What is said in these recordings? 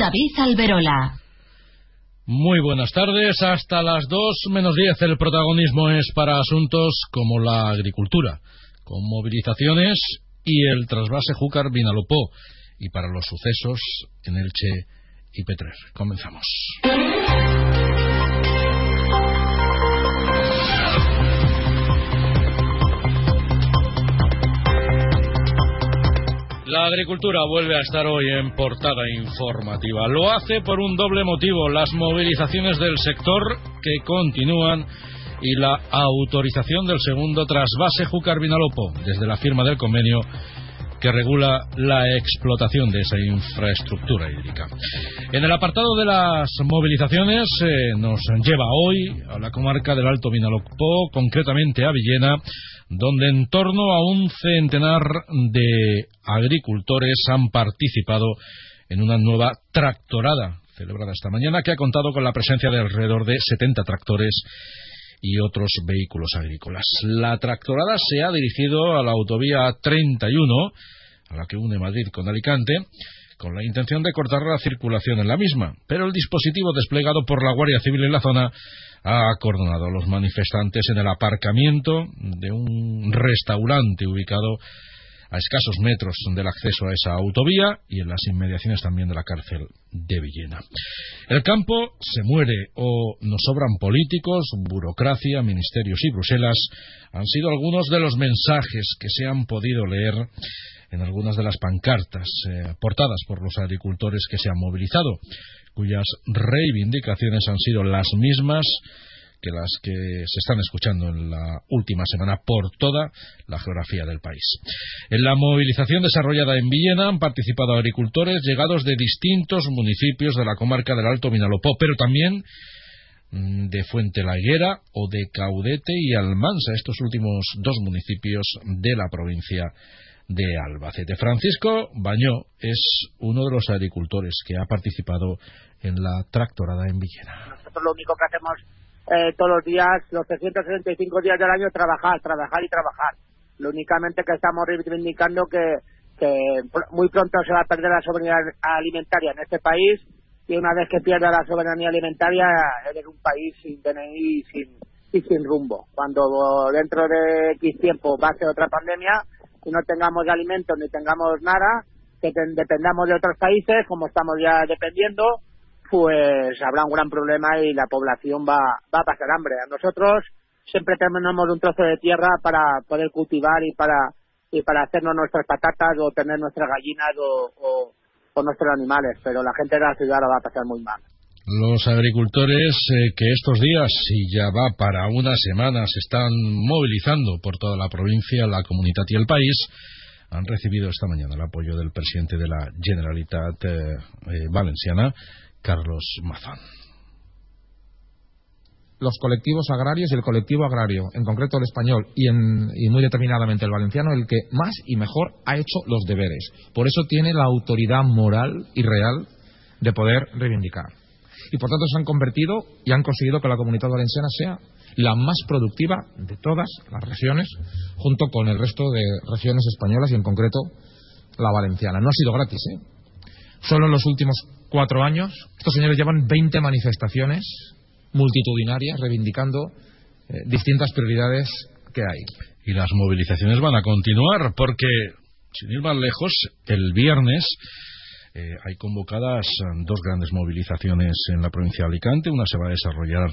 David Alberola. Muy buenas tardes. Hasta las 2 menos 10 el protagonismo es para asuntos como la agricultura, con movilizaciones y el trasvase Júcar Vinalopó, y para los sucesos en Elche y Petrer. Comenzamos. La agricultura vuelve a estar hoy en portada informativa. Lo hace por un doble motivo, las movilizaciones del sector que continúan y la autorización del segundo trasvase Júcar Vinalopó desde la firma del convenio que regula la explotación de esa infraestructura hídrica. En el apartado de las movilizaciones eh, nos lleva hoy a la comarca del Alto Vinalopó, concretamente a Villena, donde en torno a un centenar de agricultores han participado en una nueva tractorada celebrada esta mañana que ha contado con la presencia de alrededor de 70 tractores y otros vehículos agrícolas. La tractorada se ha dirigido a la autovía 31, a la que une Madrid con Alicante, con la intención de cortar la circulación en la misma, pero el dispositivo desplegado por la Guardia Civil en la zona ha acordonado a los manifestantes en el aparcamiento de un restaurante ubicado a escasos metros del acceso a esa autovía y en las inmediaciones también de la cárcel de Villena. El campo se muere o nos sobran políticos, burocracia, ministerios y Bruselas han sido algunos de los mensajes que se han podido leer en algunas de las pancartas eh, portadas por los agricultores que se han movilizado, cuyas reivindicaciones han sido las mismas que las que se están escuchando en la última semana por toda la geografía del país. En la movilización desarrollada en Villena han participado agricultores llegados de distintos municipios de la comarca del Alto Vinalopó, pero también mm, de Fuente la o de Caudete y Almansa, estos últimos dos municipios de la provincia de Albacete. Francisco Bañó es uno de los agricultores que ha participado en la tractorada en Villena. Nosotros lo único que hacemos eh, todos los días, los 365 días del año, trabajar, trabajar y trabajar. Lo únicamente que estamos reivindicando que, que muy pronto se va a perder la soberanía alimentaria en este país y una vez que pierda la soberanía alimentaria eres un país sin DNI y sin, y sin rumbo. Cuando dentro de X tiempo va a ser otra pandemia y no tengamos alimentos ni tengamos nada, que dependamos de otros países, como estamos ya dependiendo, pues habrá un gran problema y la población va, va a pasar hambre. A nosotros siempre tenemos un trozo de tierra para poder cultivar y para y para hacernos nuestras patatas o tener nuestras gallinas o, o, nuestros animales, pero la gente de la ciudad lo va a pasar muy mal. Los agricultores eh, que estos días, y ya va para una semana, se están movilizando por toda la provincia, la comunidad y el país, han recibido esta mañana el apoyo del presidente de la Generalitat eh, eh, Valenciana, Carlos Mazán. Los colectivos agrarios y el colectivo agrario, en concreto el español y, muy determinadamente el valenciano, el que más y mejor ha hecho los deberes. Por eso tiene la autoridad moral y real de poder reivindicar. Y por tanto se han convertido y han conseguido que la comunidad valenciana sea la más productiva de todas las regiones, junto con el resto de regiones españolas y en concreto la valenciana. No ha sido gratis, ¿eh? Solo en los últimos cuatro años, estos señores llevan 20 manifestaciones multitudinarias reivindicando eh, distintas prioridades que hay. Y las movilizaciones van a continuar porque, sin ir más lejos, el viernes eh, hay convocadas dos grandes movilizaciones en la provincia de Alicante. Una se va a desarrollar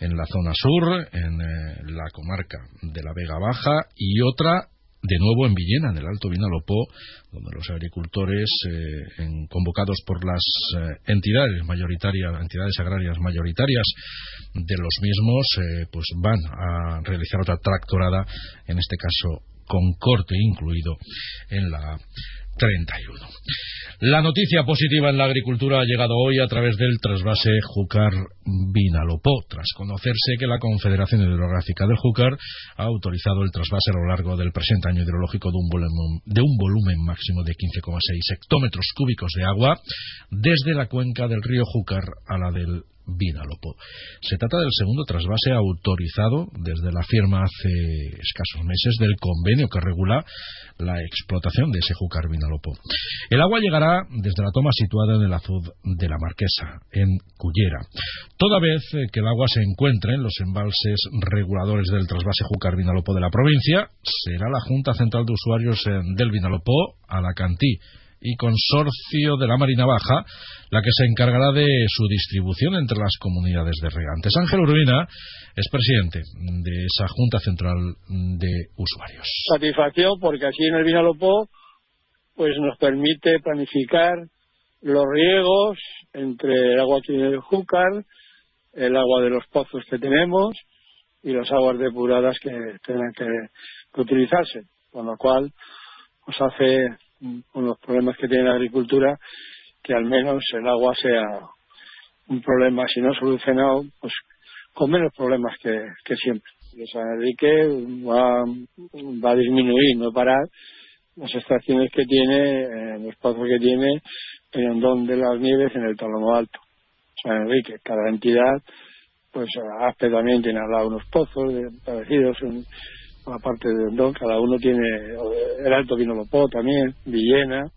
en la zona sur, en eh, la comarca de la Vega Baja, y otra de nuevo en Villena, en el Alto Vinalopó, donde los agricultores, eh, convocados por las eh, entidades mayoritarias, entidades agrarias mayoritarias de los mismos, eh, pues van a realizar otra tractorada, en este caso con corte incluido en la 31. La noticia positiva en la agricultura ha llegado hoy a través del trasvase Júcar-Vinalopó, tras conocerse que la Confederación Hidrográfica del Júcar ha autorizado el trasvase a lo largo del presente año hidrológico de un volumen, de un volumen máximo de 15,6 hectómetros cúbicos de agua desde la cuenca del río Júcar a la del Se trata del segundo trasvase autorizado desde la firma hace escasos meses del convenio que regula la explotación de ese Júcar Vinalopó. El agua llegará desde la toma situada en el azud de la Marquesa, en Cullera. Toda vez que el agua se encuentre en los embalses reguladores del trasvase Júcar Vinalopó de la provincia, será la Junta Central de Usuarios del Vinalopó, Alacantí y Consorcio de la Marina Baja, la que se encargará de su distribución entre las comunidades de regantes. Ángel Urbina es presidente de esa Junta Central de Usuarios. Satisfacción porque así en el Vinalopó pues nos permite planificar los riegos entre el agua que viene del Júcar, el agua de los pozos que tenemos y las aguas depuradas que tengan que, que utilizarse, con lo cual nos pues hace con los problemas que tiene la agricultura, que al menos el agua sea un problema, si no solucionado, pues con menos problemas que, siempre. Y San Enrique va, va a disminuir, no parar las extracciones que tiene, eh, los pozos que tiene en Hondón de las Nieves, en el Tolomo Alto. San Enrique, cada entidad, pues Aspe también tiene al lado unos pozos de, parecidos, en, aparte de Hondón, cada uno tiene, el Alto Vinolopó también, Villena,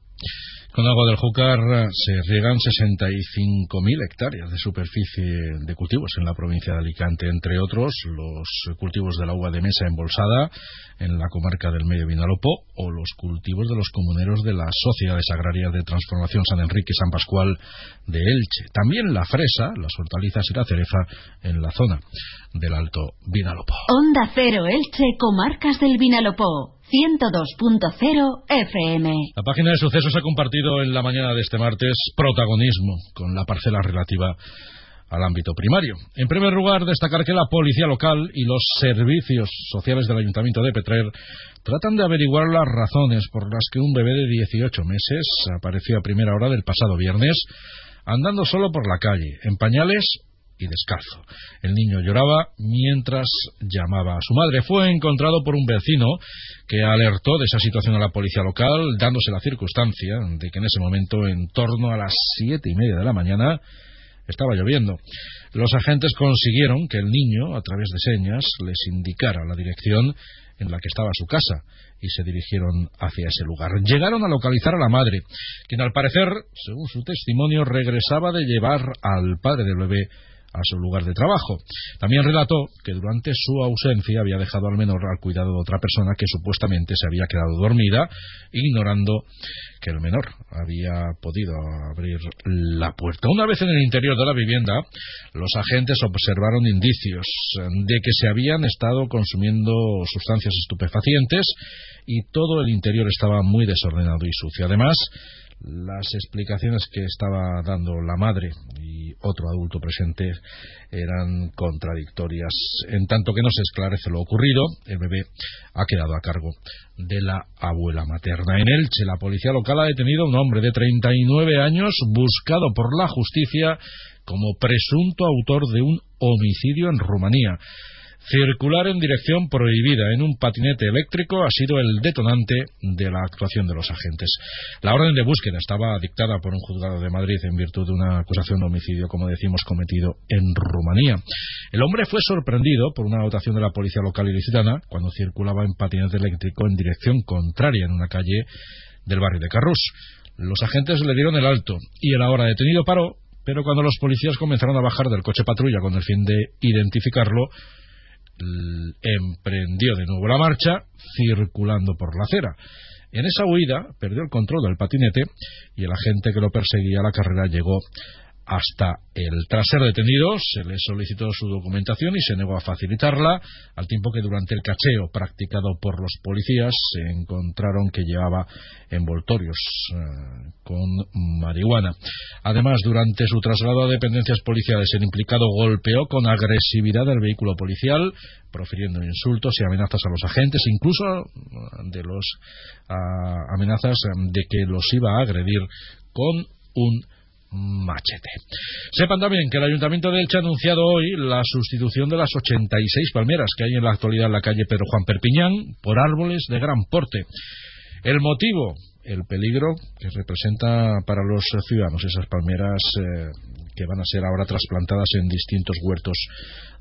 con agua del Júcar se riegan 65.000 hectáreas de superficie de cultivos en la provincia de Alicante, entre otros los cultivos del agua de mesa embolsada en la comarca del Medio Vinalopó o los cultivos de los comuneros de las sociedades agrarias de transformación San Enrique y San Pascual de Elche. También la fresa, las hortalizas y la cereza en la zona del Alto Vinalopó. Onda Cero Elche, comarcas del Vinalopó. 102.0 FM. La página de sucesos ha compartido en la mañana de este martes protagonismo con la parcela relativa al ámbito primario. En primer lugar, destacar que la policía local y los servicios sociales del Ayuntamiento de Petrer tratan de averiguar las razones por las que un bebé de 18 meses apareció a primera hora del pasado viernes andando solo por la calle, en pañales y descalzo. El niño lloraba mientras llamaba a su madre. Fue encontrado por un vecino que alertó de esa situación a la policía local, dándose la circunstancia de que en ese momento, en torno a las siete y media de la mañana, estaba lloviendo. Los agentes consiguieron que el niño, a través de señas, les indicara la dirección en la que estaba su casa y se dirigieron hacia ese lugar. Llegaron a localizar a la madre, quien al parecer, según su testimonio, regresaba de llevar al padre del bebé a su lugar de trabajo. También relató que durante su ausencia había dejado al menor al cuidado de otra persona que supuestamente se había quedado dormida, ignorando que el menor había podido abrir la puerta. Una vez en el interior de la vivienda, los agentes observaron indicios de que se habían estado consumiendo sustancias estupefacientes y todo el interior estaba muy desordenado y sucio. Además, las explicaciones que estaba dando la madre otro adulto presente eran contradictorias. En tanto que no se esclarece lo ocurrido, el bebé ha quedado a cargo de la abuela materna. En Elche, la policía local ha detenido a un hombre de 39 años buscado por la justicia como presunto autor de un homicidio en Rumanía. Circular en dirección prohibida en un patinete eléctrico ha sido el detonante de la actuación de los agentes. La orden de búsqueda estaba dictada por un juzgado de Madrid en virtud de una acusación de homicidio, como decimos, cometido en Rumanía. El hombre fue sorprendido por una dotación de la policía local ilicitana cuando circulaba en patinete eléctrico en dirección contraria en una calle del barrio de Carrús. Los agentes le dieron el alto y el ahora detenido paró, pero cuando los policías comenzaron a bajar del coche patrulla con el fin de identificarlo, emprendió de nuevo la marcha circulando por la acera. En esa huida perdió el control del patinete y el agente que lo perseguía a la carrera llegó hasta el Tras ser detenido, se le solicitó su documentación y se negó a facilitarla, al tiempo que durante el cacheo practicado por los policías se encontraron que llevaba envoltorios eh, con marihuana. Además, durante su traslado a dependencias policiales, el implicado golpeó con agresividad el vehículo policial, profiriendo insultos y amenazas a los agentes, incluso de los amenazas de que los iba a agredir con un machete. Sepan también que el Ayuntamiento de Elche ha anunciado hoy la sustitución de las 86 palmeras que hay en la actualidad en la calle Pedro Juan Perpiñán por árboles de gran porte. El motivo, el peligro que representa para los ciudadanos esas palmeras eh, que van a ser ahora trasplantadas en distintos huertos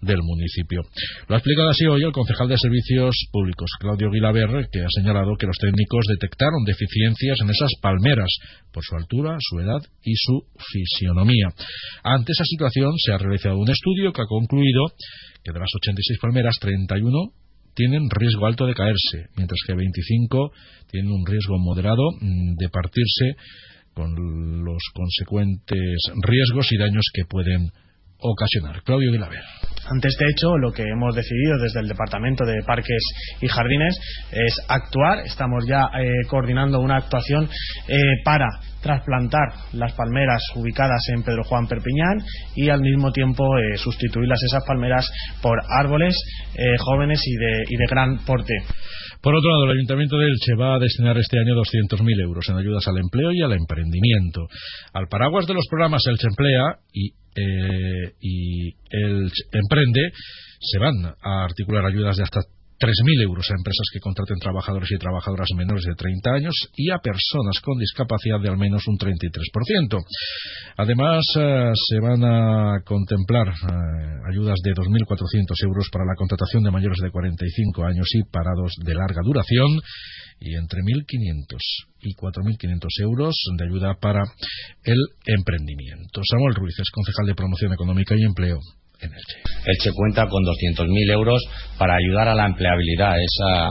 del municipio. Lo ha explicado así hoy el concejal de Servicios Públicos, Claudio Guilaber, que ha señalado que los técnicos detectaron deficiencias en esas palmeras por su altura, su edad y su fisionomía. Ante esa situación se ha realizado un estudio que ha concluido que de las 86 palmeras, 31 tienen riesgo alto de caerse, mientras que 25 tienen un riesgo moderado mm, de partirse con los consecuentes riesgos y daños que pueden ocasionar. Claudio Guilaber. Ante este hecho, lo que hemos decidido desde el Departamento de Parques y Jardines es actuar. Estamos ya eh, coordinando una actuación eh, para trasplantar las palmeras ubicadas en Pedro Juan Perpiñán y al mismo tiempo eh, sustituirlas esas palmeras por árboles jóvenes y de, y de gran porte. Por otro lado, el Ayuntamiento de Elche va a destinar este año 200.000 euros en ayudas al empleo y al emprendimiento. Al paraguas de los programas Elche Emplea y eh, y el Emprende se van a articular ayudas de hasta 3.000 euros a empresas que contraten trabajadores y trabajadoras menores de 30 años y a personas con discapacidad de al menos un 33%. Además, eh, se van a contemplar eh, ayudas de 2.400 euros para la contratación de mayores de 45 años y parados de larga duración y entre 1.500 y 4.500 euros de ayuda para el emprendimiento. Samuel Ruiz es concejal de Promoción Económica y Empleo en Elche. Cuenta con 200.000 euros para ayudar a la empleabilidad, esa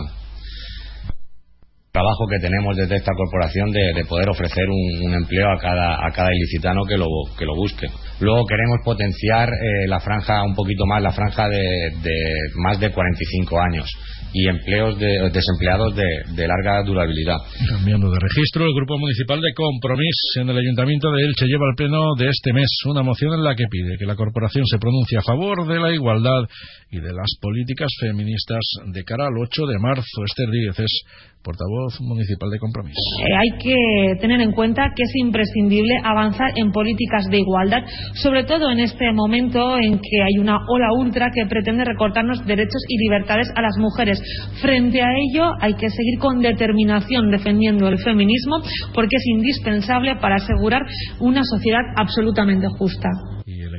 trabajo que tenemos desde esta corporación de, poder ofrecer un, empleo a cada, a cada ilicitano que lo, que lo busque. Luego queremos potenciar eh, la franja un poquito más, la franja de, de más de 45 años y empleos de, desempleados de, larga durabilidad. Cambiando de registro, el Grupo Municipal de Compromís en el Ayuntamiento de Elche lleva al pleno de este mes una moción en la que pide que la corporación se pronuncie a favor de la igualdad y de las políticas feministas de cara al 8 de marzo. Esther Díez es portavoz municipal de Compromís. Eh, hay que tener en cuenta que es imprescindible avanzar en políticas de igualdad, sobre todo en este momento en que hay una ola ultra que pretende recortarnos derechos y libertades a las mujeres. Frente a ello, hay que seguir con determinación defendiendo el feminismo porque es indispensable para asegurar una sociedad absolutamente justa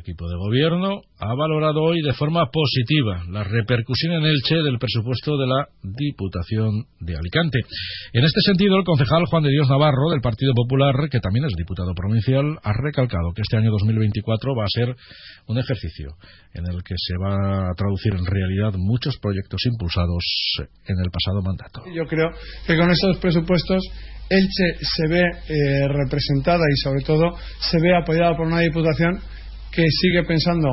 equipo de gobierno ha valorado hoy de forma positiva la repercusión en Elche del presupuesto de la Diputación de Alicante. En este sentido, el concejal Juan de Dios Navarro, del Partido Popular, que también es diputado provincial, ha recalcado que este año 2024 va a ser un ejercicio en el que se va a traducir en realidad muchos proyectos impulsados en el pasado mandato. Yo creo que con esos presupuestos Elche se ve eh, representada y sobre todo se ve apoyada por una diputación que sigue pensando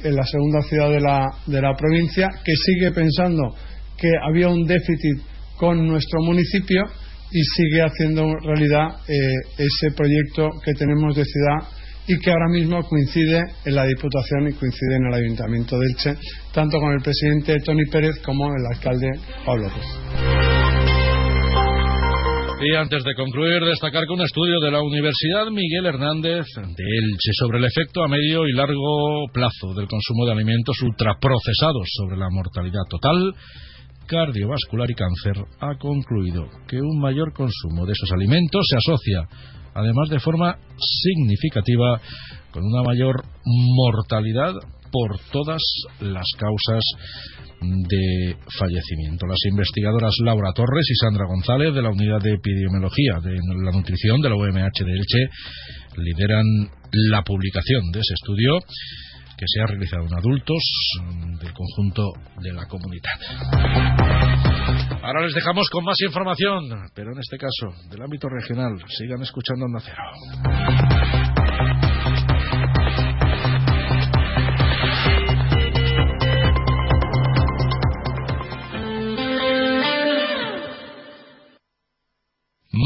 en la segunda ciudad de la, de la provincia, que sigue pensando que había un déficit con nuestro municipio y sigue haciendo realidad eh, ese proyecto que tenemos de ciudad y que ahora mismo coincide en la Diputación y coincide en el Ayuntamiento de Elche, tanto con el presidente Tony Pérez como el alcalde Pablo López. Y antes de concluir, destacar que un estudio de la Universidad Miguel Hernández de Elche sobre el efecto a medio y largo plazo del consumo de alimentos ultraprocesados sobre la mortalidad total, cardiovascular y cáncer ha concluido que un mayor consumo de esos alimentos se asocia, además de forma significativa, con una mayor mortalidad por todas las causas de fallecimiento. Las investigadoras Laura Torres y Sandra González de la Unidad de Epidemiología de la Nutrición de la UMH de Elche lideran la publicación de ese estudio que se ha realizado en adultos del conjunto de la comunidad. Ahora les dejamos con más información, pero en este caso del ámbito regional. Sigan escuchando Onda Cero.